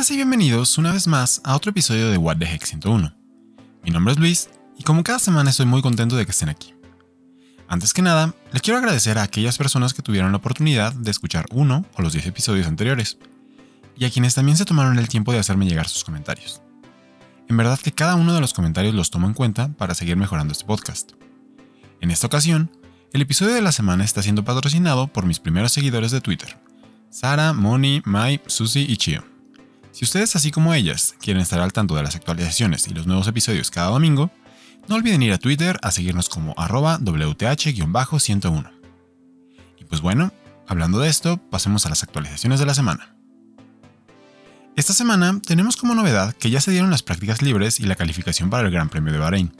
Bienvenidas y bienvenidos una vez más a otro episodio de What the Heck 101. Mi nombre es Luis y como cada semana estoy muy contento de que estén aquí. Antes que nada, les quiero agradecer a aquellas personas que tuvieron la oportunidad de escuchar uno o los 10 episodios anteriores, y a quienes también se tomaron el tiempo de hacerme llegar sus comentarios. En verdad que cada uno de los comentarios los tomo en cuenta para seguir mejorando este podcast. En esta ocasión, el episodio de la semana está siendo patrocinado por mis primeros seguidores de Twitter, Sara, Moni, Mai, Susie y Chio. Si ustedes, así como ellas, quieren estar al tanto de las actualizaciones y los nuevos episodios cada domingo, no olviden ir a Twitter a seguirnos como arroba WTH-101. Y pues bueno, hablando de esto, pasemos a las actualizaciones de la semana. Esta semana tenemos como novedad que ya se dieron las prácticas libres y la calificación para el Gran Premio de Bahrein.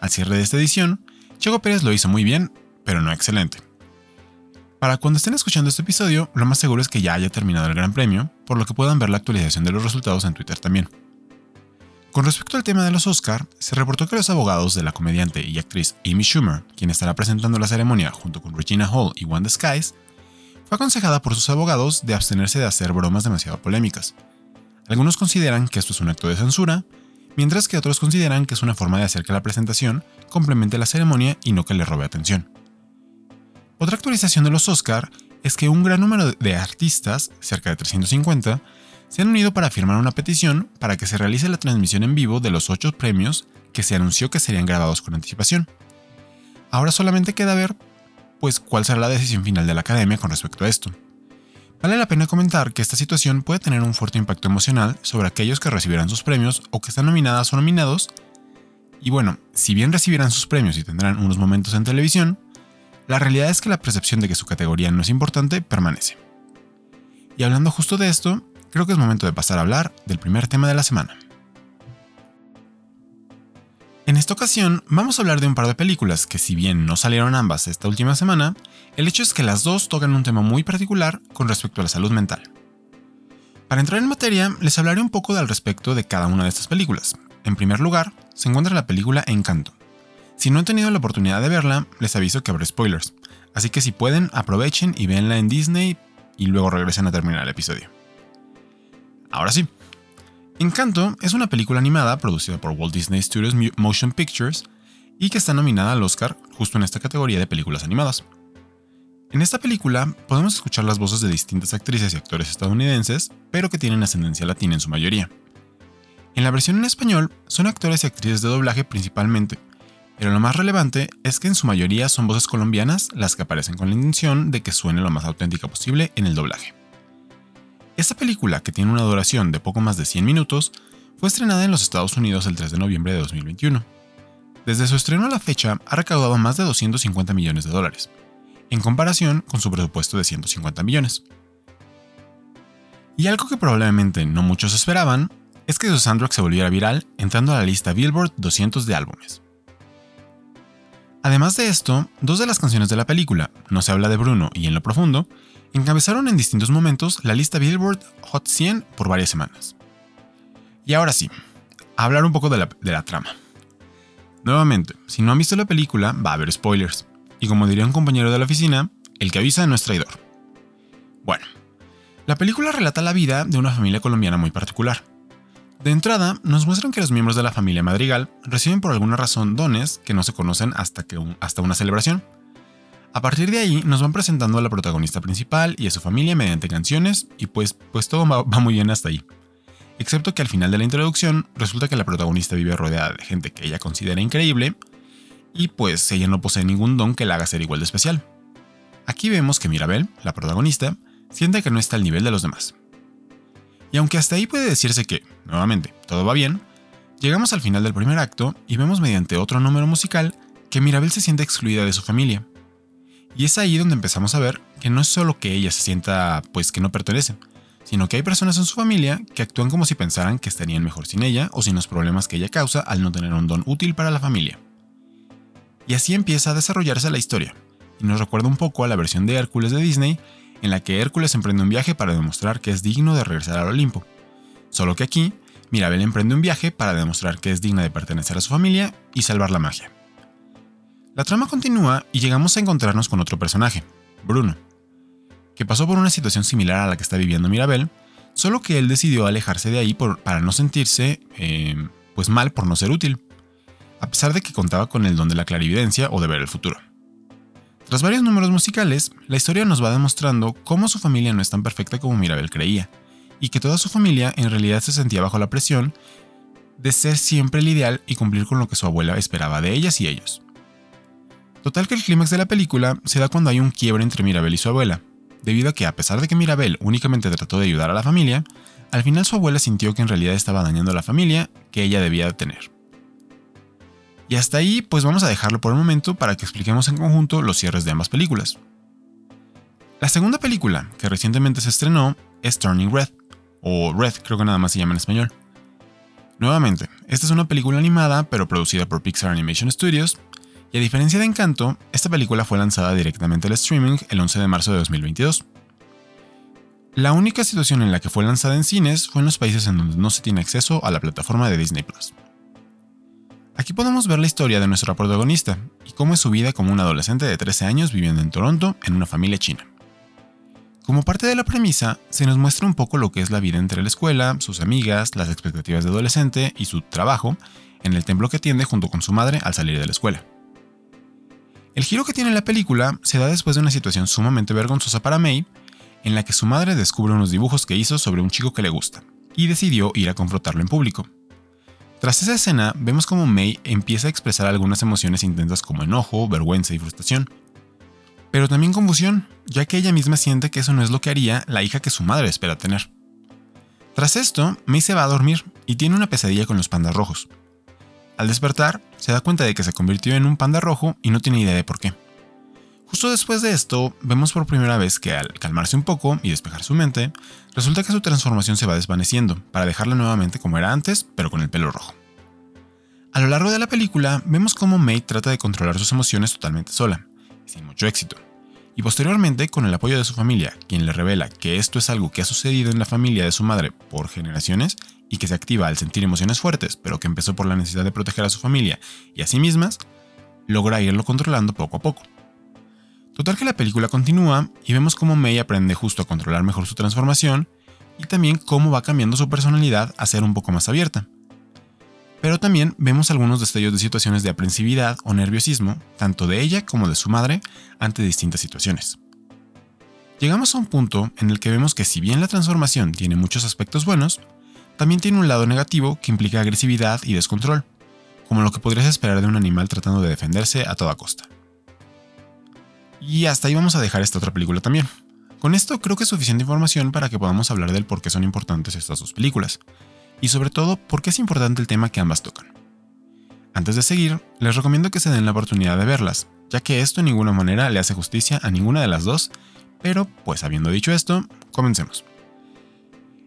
Al cierre de esta edición, Checo Pérez lo hizo muy bien, pero no excelente. Para cuando estén escuchando este episodio, lo más seguro es que ya haya terminado el Gran Premio, por lo que puedan ver la actualización de los resultados en Twitter también. Con respecto al tema de los Oscar, se reportó que los abogados de la comediante y actriz Amy Schumer, quien estará presentando la ceremonia junto con Regina Hall y Wanda Skies, fue aconsejada por sus abogados de abstenerse de hacer bromas demasiado polémicas. Algunos consideran que esto es un acto de censura, mientras que otros consideran que es una forma de hacer que la presentación complemente la ceremonia y no que le robe atención. Otra actualización de los Oscar es que un gran número de artistas, cerca de 350, se han unido para firmar una petición para que se realice la transmisión en vivo de los ocho premios que se anunció que serían grabados con anticipación. Ahora solamente queda ver, pues, cuál será la decisión final de la academia con respecto a esto. Vale la pena comentar que esta situación puede tener un fuerte impacto emocional sobre aquellos que recibirán sus premios o que están nominadas o nominados. Y bueno, si bien recibirán sus premios y tendrán unos momentos en televisión, la realidad es que la percepción de que su categoría no es importante permanece. Y hablando justo de esto, creo que es momento de pasar a hablar del primer tema de la semana. En esta ocasión vamos a hablar de un par de películas que si bien no salieron ambas esta última semana, el hecho es que las dos tocan un tema muy particular con respecto a la salud mental. Para entrar en materia, les hablaré un poco al respecto de cada una de estas películas. En primer lugar, se encuentra la película Encanto. Si no han tenido la oportunidad de verla, les aviso que habrá spoilers, así que si pueden, aprovechen y véanla en Disney y luego regresen a terminar el episodio. Ahora sí. Encanto es una película animada producida por Walt Disney Studios Motion Pictures y que está nominada al Oscar justo en esta categoría de películas animadas. En esta película podemos escuchar las voces de distintas actrices y actores estadounidenses, pero que tienen ascendencia latina en su mayoría. En la versión en español son actores y actrices de doblaje principalmente, pero lo más relevante es que en su mayoría son voces colombianas las que aparecen con la intención de que suene lo más auténtica posible en el doblaje. Esta película, que tiene una duración de poco más de 100 minutos, fue estrenada en los Estados Unidos el 3 de noviembre de 2021. Desde su estreno a la fecha ha recaudado más de 250 millones de dólares, en comparación con su presupuesto de 150 millones. Y algo que probablemente no muchos esperaban es que su soundtrack se volviera viral entrando a la lista Billboard 200 de álbumes. Además de esto, dos de las canciones de la película, No se habla de Bruno y En lo profundo, encabezaron en distintos momentos la lista Billboard Hot 100 por varias semanas. Y ahora sí, hablar un poco de la, de la trama. Nuevamente, si no han visto la película, va a haber spoilers. Y como diría un compañero de la oficina, el que avisa no es traidor. Bueno, la película relata la vida de una familia colombiana muy particular. De entrada, nos muestran que los miembros de la familia Madrigal reciben por alguna razón dones que no se conocen hasta, que hasta una celebración, a partir de ahí nos van presentando a la protagonista principal y a su familia mediante canciones y pues, pues todo va, muy bien hasta ahí. Excepto que al final de la introducción resulta que la protagonista vive rodeada de gente que ella considera increíble y pues ella no posee ningún don que la haga ser igual de especial. Aquí vemos que Mirabel, la protagonista, siente que no está al nivel de los demás. Y aunque hasta ahí puede decirse que, nuevamente, todo va bien, llegamos al final del primer acto y vemos mediante otro número musical que Mirabel se siente excluida de su familia y es ahí donde empezamos a ver que no es solo que ella se sienta pues que no pertenece, sino que hay personas en su familia que actúan como si pensaran que estarían mejor sin ella o sin los problemas que ella causa al no tener un don útil para la familia. Y así empieza a desarrollarse la historia, y nos recuerda un poco a la versión de Hércules de Disney, en la que Hércules emprende un viaje para demostrar que es digno de regresar al Olimpo. Solo que aquí, Mirabel emprende un viaje para demostrar que es digna de pertenecer a su familia y salvar la magia. La trama continúa y llegamos a encontrarnos con otro personaje, Bruno, que pasó por una situación similar a la que está viviendo Mirabel, solo que él decidió alejarse de ahí para no sentirse eh, pues mal por no ser útil, a pesar de que contaba con el don de la clarividencia o de ver el futuro. Tras varios números musicales, la historia nos va demostrando cómo su familia no es tan perfecta como Mirabel creía, y que toda su familia en realidad se sentía bajo la presión de ser siempre el ideal y cumplir con lo que su abuela esperaba de ellas y ellos. Total que el clímax de la película se da cuando hay un quiebre entre Mirabel y su abuela, debido a que a pesar de que Mirabel únicamente trató de ayudar a la familia, al final su abuela sintió que en realidad estaba dañando a la familia que ella debía tener. Y hasta ahí pues vamos a dejarlo por el momento para que expliquemos en conjunto los cierres de ambas películas. La segunda película, que recientemente se estrenó, es Turning Red, o Red creo que nada más se llama en español. Nuevamente, esta es una película animada pero producida por Pixar Animation Studios y a diferencia de Encanto, esta película fue lanzada directamente al streaming el 11 de marzo de 2022. La única situación en la que fue lanzada en cines fue en los países en donde no se tiene acceso a la plataforma de Disney Plus. Aquí podemos ver la historia de nuestra protagonista y cómo es su vida como un adolescente de 13 años viviendo en Toronto en una familia china. Como parte de la premisa, se nos muestra un poco lo que es la vida entre la escuela, sus amigas, las expectativas de adolescente y su trabajo en el templo que atiende junto con su madre al salir de la escuela. El giro que tiene la película se da después de una situación sumamente vergonzosa para May, en la que su madre descubre unos dibujos que hizo sobre un chico que le gusta, y decidió ir a confrontarlo en público. Tras esa escena, vemos como May empieza a expresar algunas emociones intensas como enojo, vergüenza y frustración, pero también confusión, ya que ella misma siente que eso no es lo que haría la hija que su madre espera tener. Tras esto, May se va a dormir y tiene una pesadilla con los pandas rojos, al despertar, se da cuenta de que se convirtió en un panda rojo y no tiene idea de por qué. Justo después de esto, vemos por primera vez que al calmarse un poco y despejar su mente, resulta que su transformación se va desvaneciendo, para dejarla nuevamente como era antes, pero con el pelo rojo. A lo largo de la película, vemos cómo May trata de controlar sus emociones totalmente sola, sin mucho éxito. Y posteriormente, con el apoyo de su familia, quien le revela que esto es algo que ha sucedido en la familia de su madre por generaciones y que se activa al sentir emociones fuertes, pero que empezó por la necesidad de proteger a su familia y a sí mismas, logra irlo controlando poco a poco. Total que la película continúa y vemos cómo May aprende justo a controlar mejor su transformación y también cómo va cambiando su personalidad a ser un poco más abierta. Pero también vemos algunos destellos de situaciones de aprensividad o nerviosismo, tanto de ella como de su madre, ante distintas situaciones. Llegamos a un punto en el que vemos que si bien la transformación tiene muchos aspectos buenos, también tiene un lado negativo que implica agresividad y descontrol, como lo que podrías esperar de un animal tratando de defenderse a toda costa. Y hasta ahí vamos a dejar esta otra película también. Con esto creo que es suficiente información para que podamos hablar del por qué son importantes estas dos películas, y sobre todo por qué es importante el tema que ambas tocan. Antes de seguir, les recomiendo que se den la oportunidad de verlas, ya que esto en ninguna manera le hace justicia a ninguna de las dos, pero pues habiendo dicho esto, comencemos.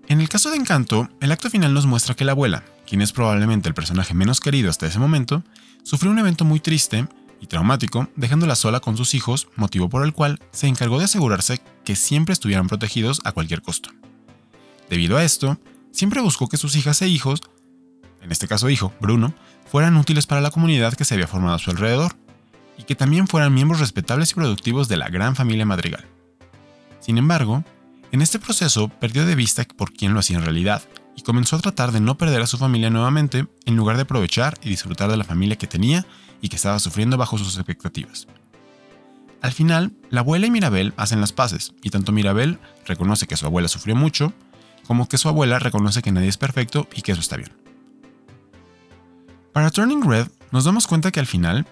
En el caso de Encanto, el acto final nos muestra que la abuela, quien es probablemente el personaje menos querido hasta ese momento, sufrió un evento muy triste traumático, dejándola sola con sus hijos, motivo por el cual se encargó de asegurarse que siempre estuvieran protegidos a cualquier costo. Debido a esto, siempre buscó que sus hijas e hijos, en este caso hijo, Bruno, fueran útiles para la comunidad que se había formado a su alrededor, y que también fueran miembros respetables y productivos de la gran familia madrigal. Sin embargo, en este proceso perdió de vista por quién lo hacía en realidad y comenzó a tratar de no perder a su familia nuevamente en lugar de aprovechar y disfrutar de la familia que tenía y que estaba sufriendo bajo sus expectativas. Al final, la abuela y Mirabel hacen las paces y tanto Mirabel reconoce que su abuela sufrió mucho, como que su abuela reconoce que nadie es perfecto y que eso está bien. Para Turning Red, nos damos cuenta que al final,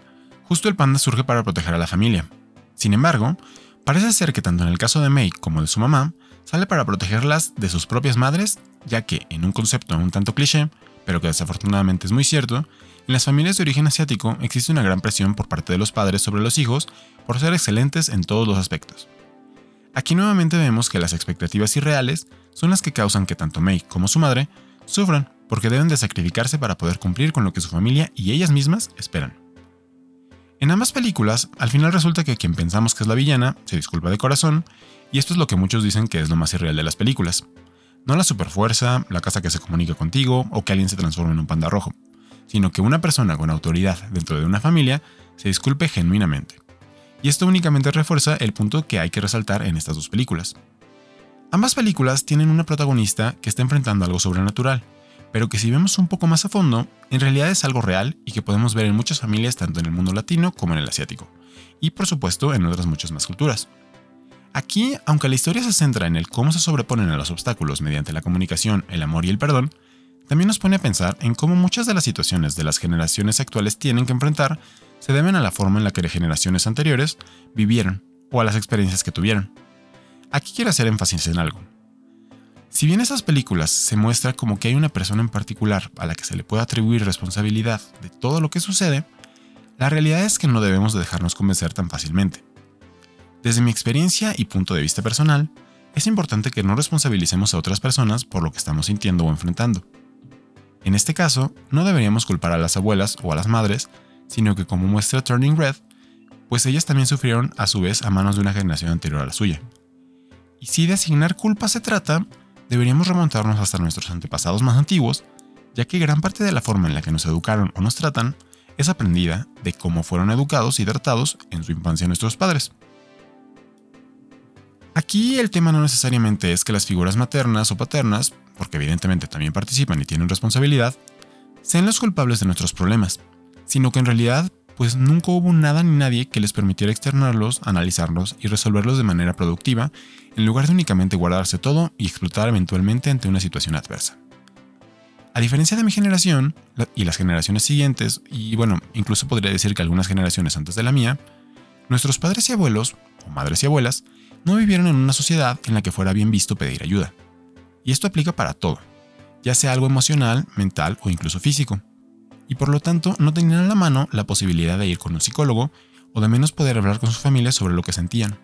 justo el panda surge para proteger a la familia. Sin embargo, parece ser que tanto en el caso de May como de su mamá, sale para protegerlas de sus propias madres, ya que, en un concepto un tanto cliché, pero que desafortunadamente es muy cierto, en las familias de origen asiático existe una gran presión por parte de los padres sobre los hijos por ser excelentes en todos los aspectos. Aquí nuevamente vemos que las expectativas irreales son las que causan que tanto Mei como su madre sufran porque deben de sacrificarse para poder cumplir con lo que su familia y ellas mismas esperan. En ambas películas, al final resulta que quien pensamos que es la villana se disculpa de corazón y esto es lo que muchos dicen que es lo más irreal de las películas. No la superfuerza, la casa que se comunica contigo o que alguien se transforme en un panda rojo, sino que una persona con autoridad dentro de una familia se disculpe genuinamente. Y esto únicamente refuerza el punto que hay que resaltar en estas dos películas. Ambas películas tienen una protagonista que está enfrentando algo sobrenatural, pero que si vemos un poco más a fondo, en realidad es algo real y que podemos ver en muchas familias tanto en el mundo latino como en el asiático, y por supuesto en otras muchas más culturas. Aquí, aunque la historia se centra en el cómo se sobreponen a los obstáculos mediante la comunicación, el amor y el perdón, también nos pone a pensar en cómo muchas de las situaciones de las generaciones actuales tienen que enfrentar se deben a la forma en la que generaciones anteriores vivieron o a las experiencias que tuvieron. Aquí quiero hacer énfasis en algo. Si bien esas películas se muestra como que hay una persona en particular a la que se le puede atribuir responsabilidad de todo lo que sucede, la realidad es que no debemos de dejarnos convencer tan fácilmente. Desde mi experiencia y punto de vista personal, es importante que no responsabilicemos a otras personas por lo que estamos sintiendo o enfrentando. En este caso, no deberíamos culpar a las abuelas o a las madres, sino que como muestra Turning Red, pues ellas también sufrieron a su vez a manos de una generación anterior a la suya. Y si de asignar culpa se trata, deberíamos remontarnos hasta nuestros antepasados más antiguos, ya que gran parte de la forma en la que nos educaron o nos tratan es aprendida de cómo fueron educados y tratados en su infancia nuestros padres. Aquí el tema no necesariamente es que las figuras maternas o paternas, porque evidentemente también participan y tienen responsabilidad, sean los culpables de nuestros problemas, sino que en realidad pues nunca hubo nada ni nadie que les permitiera externarlos, analizarlos y resolverlos de manera productiva, en lugar de únicamente guardarse todo y explotar eventualmente ante una situación adversa. A diferencia de mi generación y las generaciones siguientes, y bueno, incluso podría decir que algunas generaciones antes de la mía, nuestros padres y abuelos, o madres y abuelas, no vivieron en una sociedad en la que fuera bien visto pedir ayuda. Y esto aplica para todo, ya sea algo emocional, mental o incluso físico. Y por lo tanto no tenían a la mano la posibilidad de ir con un psicólogo o de menos poder hablar con sus familias sobre lo que sentían.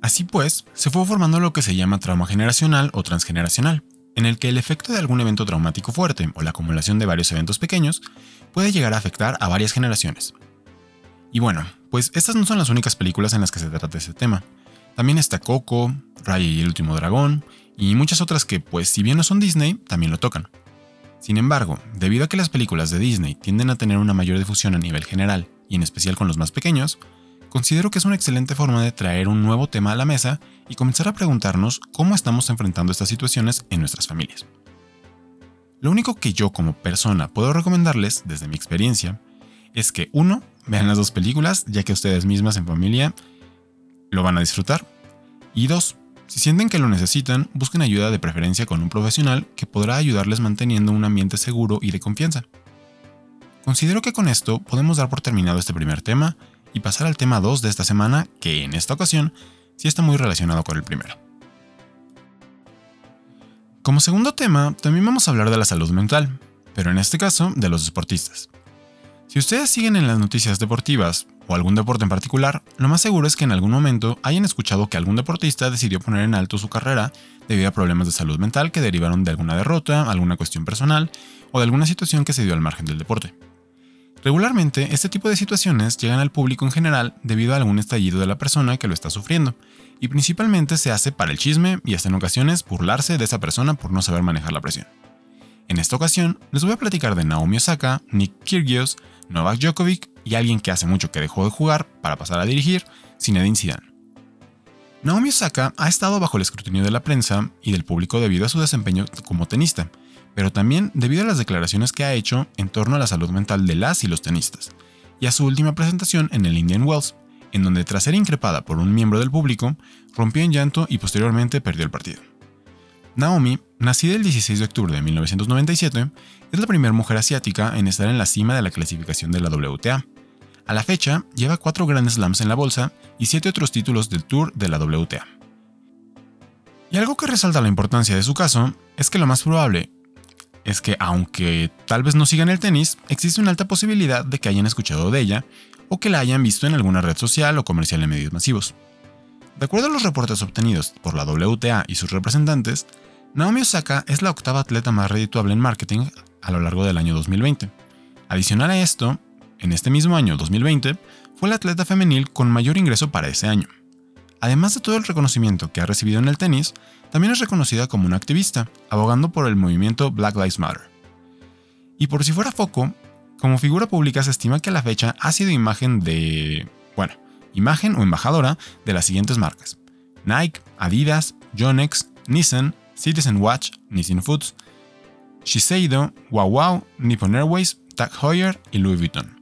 Así pues, se fue formando lo que se llama trauma generacional o transgeneracional, en el que el efecto de algún evento traumático fuerte o la acumulación de varios eventos pequeños puede llegar a afectar a varias generaciones. Y bueno, pues estas no son las únicas películas en las que se trata este tema. También está Coco, Raya y el último dragón, y muchas otras que, pues si bien no son Disney, también lo tocan. Sin embargo, debido a que las películas de Disney tienden a tener una mayor difusión a nivel general, y en especial con los más pequeños, considero que es una excelente forma de traer un nuevo tema a la mesa y comenzar a preguntarnos cómo estamos enfrentando estas situaciones en nuestras familias. Lo único que yo como persona puedo recomendarles, desde mi experiencia, es que uno, vean las dos películas, ya que ustedes mismas en familia lo van a disfrutar. Y dos, si sienten que lo necesitan, busquen ayuda de preferencia con un profesional que podrá ayudarles manteniendo un ambiente seguro y de confianza. Considero que con esto podemos dar por terminado este primer tema y pasar al tema 2 de esta semana, que en esta ocasión sí está muy relacionado con el primero. Como segundo tema, también vamos a hablar de la salud mental, pero en este caso de los deportistas. Si ustedes siguen en las noticias deportivas o algún deporte en particular, lo más seguro es que en algún momento hayan escuchado que algún deportista decidió poner en alto su carrera debido a problemas de salud mental que derivaron de alguna derrota, alguna cuestión personal o de alguna situación que se dio al margen del deporte. Regularmente, este tipo de situaciones llegan al público en general debido a algún estallido de la persona que lo está sufriendo, y principalmente se hace para el chisme y hasta en ocasiones burlarse de esa persona por no saber manejar la presión. En esta ocasión, les voy a platicar de Naomi Osaka, Nick Kyrgios, Novak Djokovic y alguien que hace mucho que dejó de jugar para pasar a dirigir, Zinedine Zidane. Naomi Osaka ha estado bajo el escrutinio de la prensa y del público debido a su desempeño como tenista, pero también debido a las declaraciones que ha hecho en torno a la salud mental de las y los tenistas, y a su última presentación en el Indian Wells, en donde tras ser increpada por un miembro del público, rompió en llanto y posteriormente perdió el partido. Naomi, nacida el 16 de octubre de 1997, es la primera mujer asiática en estar en la cima de la clasificación de la WTA. A la fecha, lleva cuatro Grand Slams en la bolsa y siete otros títulos del Tour de la WTA. Y algo que resalta la importancia de su caso es que lo más probable es que aunque tal vez no sigan el tenis, existe una alta posibilidad de que hayan escuchado de ella o que la hayan visto en alguna red social o comercial en medios masivos. De acuerdo a los reportes obtenidos por la WTA y sus representantes, Naomi Osaka es la octava atleta más redituable en marketing a lo largo del año 2020. Adicional a esto, en este mismo año 2020, fue la atleta femenil con mayor ingreso para ese año. Además de todo el reconocimiento que ha recibido en el tenis, también es reconocida como una activista, abogando por el movimiento Black Lives Matter. Y por si fuera foco, como figura pública se estima que a la fecha ha sido imagen de, bueno, imagen o embajadora de las siguientes marcas: Nike, Adidas, Yonex, Nissan, Citizen Watch, Nissan Foods, Shiseido, Wow Wow, Nippon Airways, Tag Heuer y Louis Vuitton.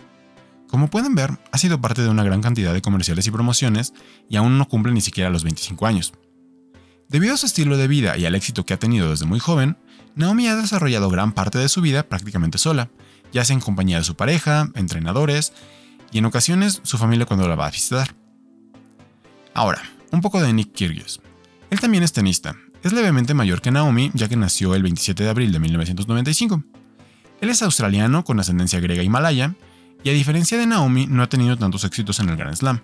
Como pueden ver, ha sido parte de una gran cantidad de comerciales y promociones y aún no cumple ni siquiera los 25 años. Debido a su estilo de vida y al éxito que ha tenido desde muy joven, Naomi ha desarrollado gran parte de su vida prácticamente sola, ya sea en compañía de su pareja, entrenadores y en ocasiones su familia cuando la va a visitar. Ahora, un poco de Nick Kyrgios. Él también es tenista. Es levemente mayor que Naomi, ya que nació el 27 de abril de 1995. Él es australiano con ascendencia griega y malaya, y a diferencia de Naomi no ha tenido tantos éxitos en el Grand Slam.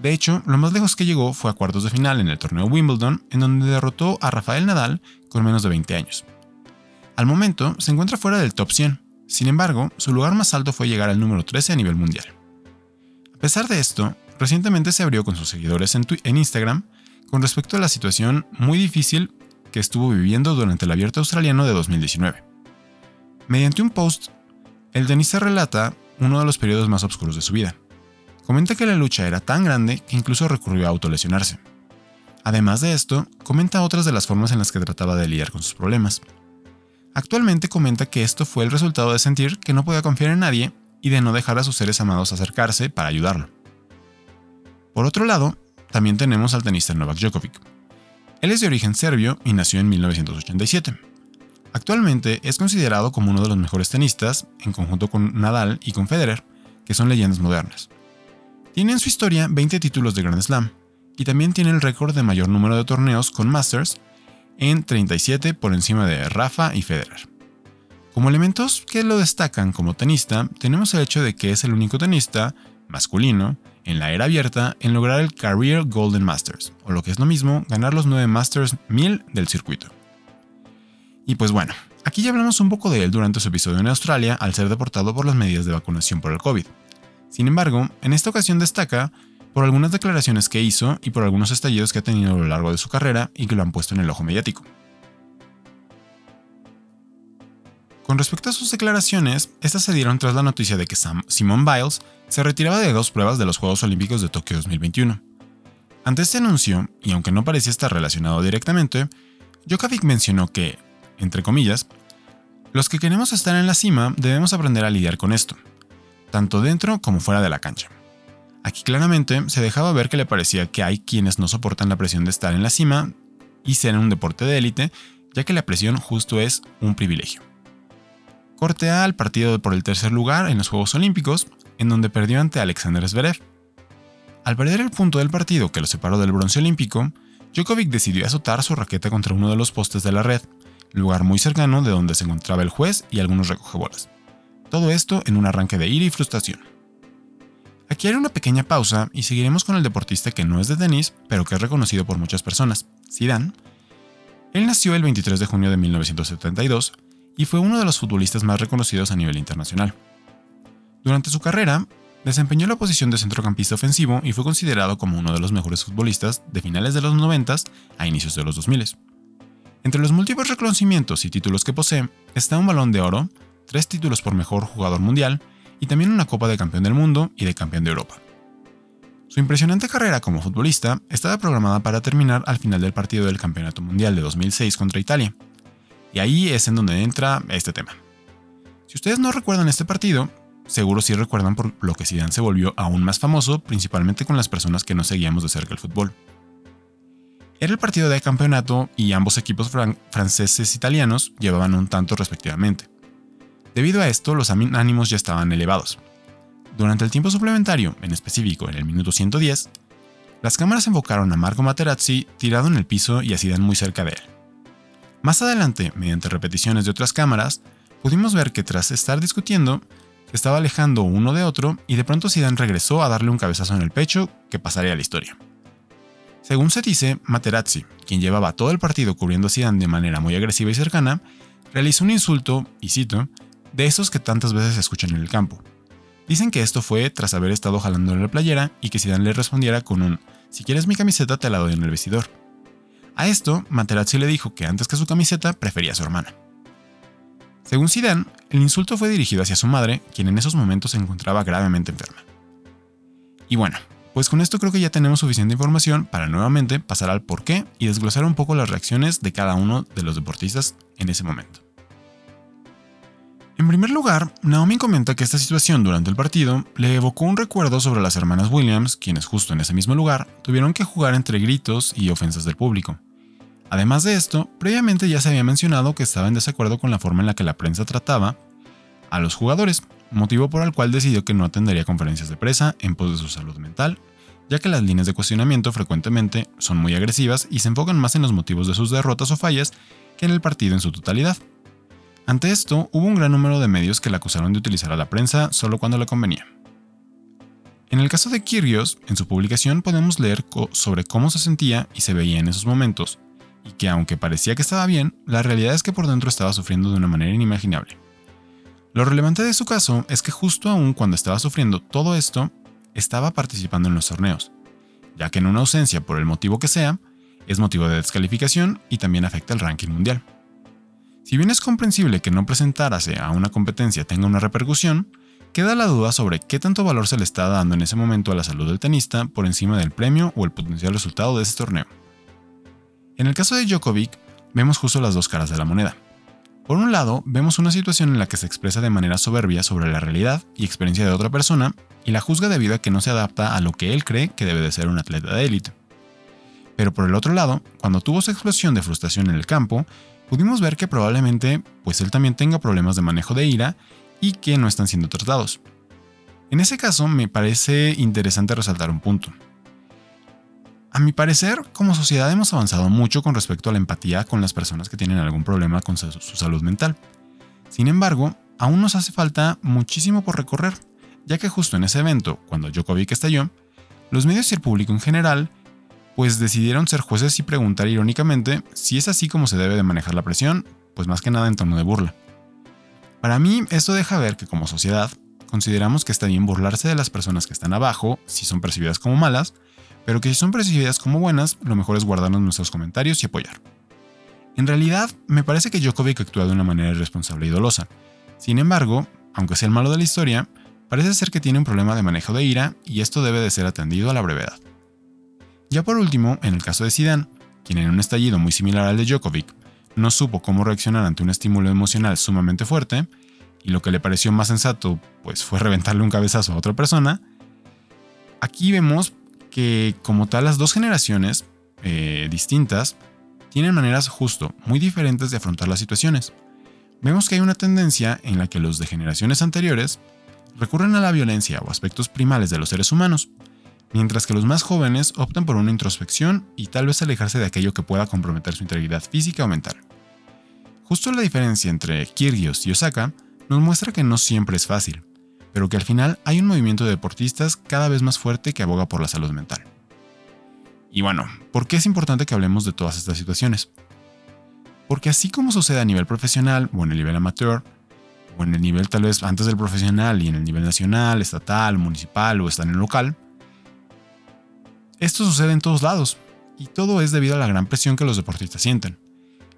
De hecho, lo más lejos que llegó fue a cuartos de final en el torneo Wimbledon, en donde derrotó a Rafael Nadal con menos de 20 años. Al momento, se encuentra fuera del top 100, sin embargo, su lugar más alto fue llegar al número 13 a nivel mundial. A pesar de esto, recientemente se abrió con sus seguidores en, en Instagram con respecto a la situación muy difícil que estuvo viviendo durante el abierto australiano de 2019. Mediante un post, el tenista relata uno de los periodos más oscuros de su vida. Comenta que la lucha era tan grande que incluso recurrió a autolesionarse. Además de esto, comenta otras de las formas en las que trataba de lidiar con sus problemas. Actualmente comenta que esto fue el resultado de sentir que no podía confiar en nadie y de no dejar a sus seres amados acercarse para ayudarlo. Por otro lado, también tenemos al tenista Novak Djokovic. Él es de origen serbio y nació en 1987. Actualmente es considerado como uno de los mejores tenistas, en conjunto con Nadal y con Federer, que son leyendas modernas. Tiene en su historia 20 títulos de Grand Slam, y también tiene el récord de mayor número de torneos con Masters en 37 por encima de Rafa y Federer. Como elementos que lo destacan como tenista, tenemos el hecho de que es el único tenista masculino en la era abierta en lograr el Career Golden Masters, o lo que es lo mismo, ganar los 9 Masters 1000 del circuito. Y pues bueno, aquí ya hablamos un poco de él durante su episodio en Australia al ser deportado por las medidas de vacunación por el COVID. Sin embargo, en esta ocasión destaca por algunas declaraciones que hizo y por algunos estallidos que ha tenido a lo largo de su carrera y que lo han puesto en el ojo mediático. Con respecto a sus declaraciones, estas se dieron tras la noticia de que Sam Simone Biles se retiraba de dos pruebas de los Juegos Olímpicos de Tokio 2021. Ante este anuncio, y aunque no parecía estar relacionado directamente, Djokovic mencionó que, entre comillas, los que queremos estar en la cima debemos aprender a lidiar con esto, tanto dentro como fuera de la cancha. Aquí claramente se dejaba ver que le parecía que hay quienes no soportan la presión de estar en la cima y ser un deporte de élite, ya que la presión justo es un privilegio. Cortea al partido por el tercer lugar en los Juegos Olímpicos, en donde perdió ante Alexander Zverev. Al perder el punto del partido que lo separó del bronce olímpico, Djokovic decidió azotar su raqueta contra uno de los postes de la red, lugar muy cercano de donde se encontraba el juez y algunos recogebolas. Todo esto en un arranque de ira y frustración. Aquí haré una pequeña pausa y seguiremos con el deportista que no es de tenis, pero que es reconocido por muchas personas, Zidane. Él nació el 23 de junio de 1972 y fue uno de los futbolistas más reconocidos a nivel internacional. Durante su carrera, desempeñó la posición de centrocampista ofensivo y fue considerado como uno de los mejores futbolistas de finales de los 90 a inicios de los 2000. Entre los múltiples reconocimientos y títulos que posee está un balón de oro, tres títulos por mejor jugador mundial y también una Copa de Campeón del Mundo y de Campeón de Europa. Su impresionante carrera como futbolista estaba programada para terminar al final del partido del Campeonato Mundial de 2006 contra Italia. Y ahí es en donde entra este tema. Si ustedes no recuerdan este partido, seguro sí recuerdan por lo que Zidane se volvió aún más famoso, principalmente con las personas que no seguíamos de cerca el fútbol. Era el partido de campeonato y ambos equipos franceses e italianos llevaban un tanto respectivamente. Debido a esto, los ánimos ya estaban elevados. Durante el tiempo suplementario, en específico en el minuto 110, las cámaras enfocaron a Marco Materazzi tirado en el piso y a Zidane muy cerca de él. Más adelante, mediante repeticiones de otras cámaras, pudimos ver que tras estar discutiendo, se estaba alejando uno de otro y de pronto Zidane regresó a darle un cabezazo en el pecho que pasaría a la historia. Según se dice, Materazzi, quien llevaba todo el partido cubriendo a Zidane de manera muy agresiva y cercana, realizó un insulto, y cito, de esos que tantas veces se escuchan en el campo. Dicen que esto fue tras haber estado jalando en la playera y que Zidane le respondiera con un si quieres mi camiseta te la doy en el vestidor. A esto, Materazzi le dijo que antes que su camiseta prefería a su hermana. Según Zidane, el insulto fue dirigido hacia su madre, quien en esos momentos se encontraba gravemente enferma. Y bueno, Pues con esto creo que ya tenemos suficiente información para nuevamente pasar al por qué y desglosar un poco las reacciones de cada uno de los deportistas en ese momento. En primer lugar, Naomi comenta que esta situación durante el partido le evocó un recuerdo sobre las hermanas Williams, quienes justo en ese mismo lugar tuvieron que jugar entre gritos y ofensas del público. Además de esto, previamente ya se había mencionado que estaba en desacuerdo con la forma en la que la prensa trataba a los jugadores, motivo por el cual decidió que no atendería conferencias de prensa en pos de su salud mental, ya que las líneas de cuestionamiento frecuentemente son muy agresivas y se enfocan más en los motivos de sus derrotas o fallas que en el partido en su totalidad. Ante esto, hubo un gran número de medios que la acusaron de utilizar a la prensa solo cuando le convenía. En el caso de Kyrgios, en su publicación podemos leer sobre cómo se sentía y se veía en esos momentos, y que aunque parecía que estaba bien, la realidad es que por dentro estaba sufriendo de una manera inimaginable. Lo relevante de su caso es que justo aún cuando estaba sufriendo todo esto, estaba participando en los torneos, ya que en una ausencia por el motivo que sea, es motivo de descalificación y también afecta el ranking mundial. Si bien es comprensible que no presentarse a una competencia tenga una repercusión, queda la duda sobre qué tanto valor se le está dando en ese momento a la salud del tenista por encima del premio o el potencial resultado de ese torneo. En el caso de Djokovic, vemos justo las dos caras de la moneda. Por un lado, vemos una situación en la que se expresa de manera soberbia sobre la realidad y experiencia de otra persona y la juzga debido a que no se adapta a lo que él cree que debe de ser un atleta de élite. Pero por el otro lado, cuando tuvo su explosión de frustración en el campo, pudimos ver que probablemente pues él también tenga problemas de manejo de ira y que no están siendo tratados. En ese caso me parece interesante resaltar un punto. A mi parecer, como sociedad hemos avanzado mucho con respecto a la empatía con las personas que tienen algún problema con su, salud mental. Sin embargo, aún nos hace falta muchísimo por recorrer, ya que justo en ese evento, cuando Djokovic estalló, los medios y el público en general pues decidieron ser jueces y preguntar irónicamente si es así como se debe de manejar la presión, pues más que nada en tono de burla. Para mí, esto deja ver que como sociedad, consideramos que está bien burlarse de las personas que están abajo si son percibidas como malas, pero que si son percibidas como buenas, lo mejor es guardarnos nuestros comentarios y apoyar. En realidad, me parece que Djokovic actúa de una manera irresponsable y dolosa. Sin embargo, aunque sea el malo de la historia, parece ser que tiene un problema de manejo de ira y esto debe de ser atendido a la brevedad. Ya por último, en el caso de Zidane, quien en un estallido muy similar al de Djokovic, no supo cómo reaccionar ante un estímulo emocional sumamente fuerte, y lo que le pareció más sensato pues fue reventarle un cabezazo a otra persona, aquí vemos que como tal las dos generaciones eh, distintas tienen maneras justo muy diferentes de afrontar las situaciones. Vemos que hay una tendencia en la que los de generaciones anteriores recurren a la violencia o aspectos primales de los seres humanos, mientras que los más jóvenes optan por una introspección y tal vez alejarse de aquello que pueda comprometer su integridad física o mental. Justo la diferencia entre Kyrgios y Osaka nos muestra que no siempre es fácil, pero que al final hay un movimiento de deportistas cada vez más fuerte que aboga por la salud mental. Y bueno, ¿por qué es importante que hablemos de todas estas situaciones? Porque así como sucede a nivel profesional o en el nivel amateur, o en el nivel tal vez antes del profesional y en el nivel nacional, estatal, municipal o en el local, esto sucede en todos lados, y todo es debido a la gran presión que los deportistas sienten.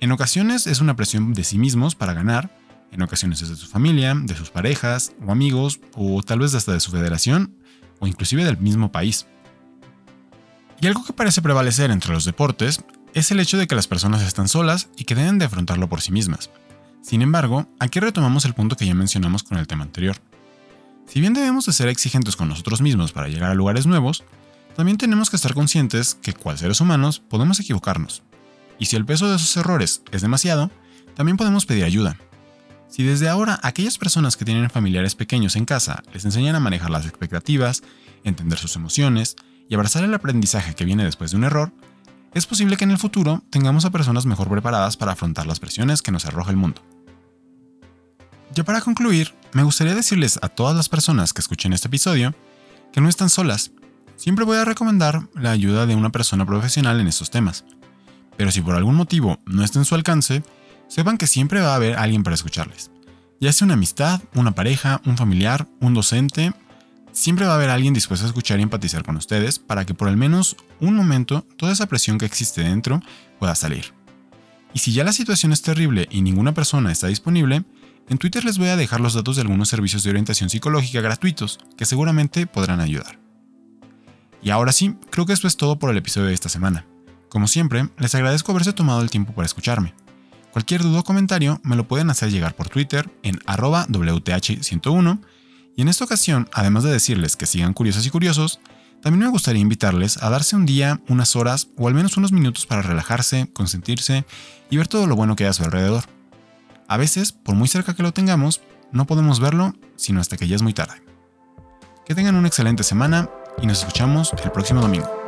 En ocasiones es una presión de sí mismos para ganar, en ocasiones es de su familia, de sus parejas o amigos, o tal vez hasta de su federación, o inclusive del mismo país. Y algo que parece prevalecer entre los deportes es el hecho de que las personas están solas y que deben de afrontarlo por sí mismas. Sin embargo, aquí retomamos el punto que ya mencionamos con el tema anterior. Si bien debemos de ser exigentes con nosotros mismos para llegar a lugares nuevos, también tenemos que estar conscientes que, cual seres humanos, podemos equivocarnos. Y si el peso de esos errores es demasiado, también podemos pedir ayuda. Si desde ahora aquellas personas que tienen familiares pequeños en casa les enseñan a manejar las expectativas, entender sus emociones y abrazar el aprendizaje que viene después de un error, es posible que en el futuro tengamos a personas mejor preparadas para afrontar las presiones que nos arroja el mundo. Ya para concluir, me gustaría decirles a todas las personas que escuchen este episodio que no están solas Siempre voy a recomendar la ayuda de una persona profesional en estos temas. Pero si por algún motivo no está en su alcance, sepan que siempre va a haber alguien para escucharles. Ya sea una amistad, una pareja, un familiar, un docente, siempre va a haber alguien dispuesto a escuchar y empatizar con ustedes para que por al menos un momento toda esa presión que existe dentro pueda salir. Y si ya la situación es terrible y ninguna persona está disponible, en Twitter les voy a dejar los datos de algunos servicios de orientación psicológica gratuitos que seguramente podrán ayudar. Y ahora sí, creo que esto es todo por el episodio de esta semana. Como siempre, les agradezco haberse tomado el tiempo para escucharme. Cualquier duda o comentario me lo pueden hacer llegar por Twitter en arroba WTH101 y en esta ocasión, además de decirles que sigan curiosos y curiosos, también me gustaría invitarles a darse un día, unas horas o al menos unos minutos para relajarse, consentirse y ver todo lo bueno que hay a su alrededor. A veces, por muy cerca que lo tengamos, no podemos verlo sino hasta que ya es muy tarde. Que tengan una excelente semana y nos escuchamos el próximo domingo.